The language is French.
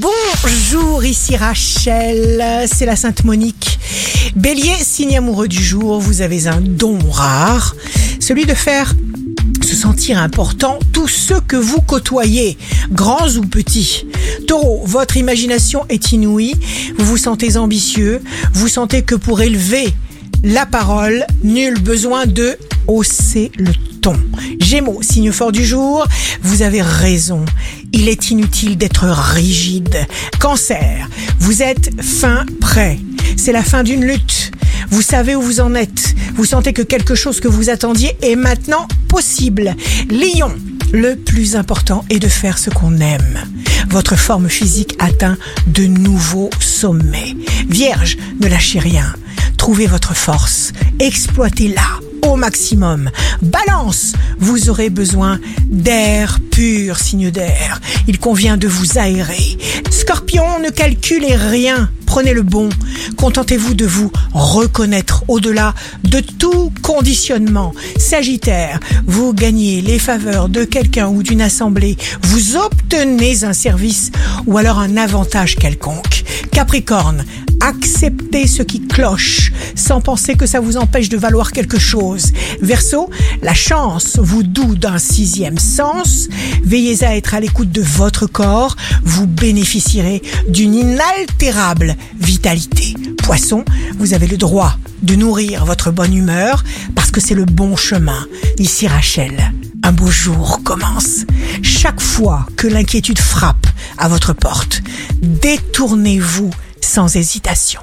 Bonjour, ici Rachel, c'est la Sainte Monique. Bélier, signe amoureux du jour, vous avez un don rare, celui de faire se sentir important tous ceux que vous côtoyez, grands ou petits. Taureau, votre imagination est inouïe, vous vous sentez ambitieux, vous sentez que pour élever la parole, nul besoin de hausser le ton. Gémeaux, signe fort du jour, vous avez raison. Il est inutile d'être rigide. Cancer, vous êtes fin prêt. C'est la fin d'une lutte. Vous savez où vous en êtes. Vous sentez que quelque chose que vous attendiez est maintenant possible. Lion, le plus important est de faire ce qu'on aime. Votre forme physique atteint de nouveaux sommets. Vierge, ne lâchez rien. Trouvez votre force. Exploitez-la au maximum. Balance, vous aurez besoin d'air pur, signe d'air. Il convient de vous aérer. Scorpion, ne calculez rien. Prenez le bon. Contentez-vous de vous reconnaître au-delà de tout conditionnement. Sagittaire, vous gagnez les faveurs de quelqu'un ou d'une assemblée. Vous obtenez un service ou alors un avantage quelconque. Capricorne, acceptez ce qui cloche sans penser que ça vous empêche de valoir quelque chose. Verseau, la chance vous doue d'un sixième sens. Veillez à être à l'écoute de votre corps. Vous bénéficierez d'une inaltérable vitalité. Poisson, vous avez le droit de nourrir votre bonne humeur parce que c'est le bon chemin. Ici Rachel. Un beau jour commence. Chaque fois que l'inquiétude frappe à votre porte, détournez-vous sans hésitation.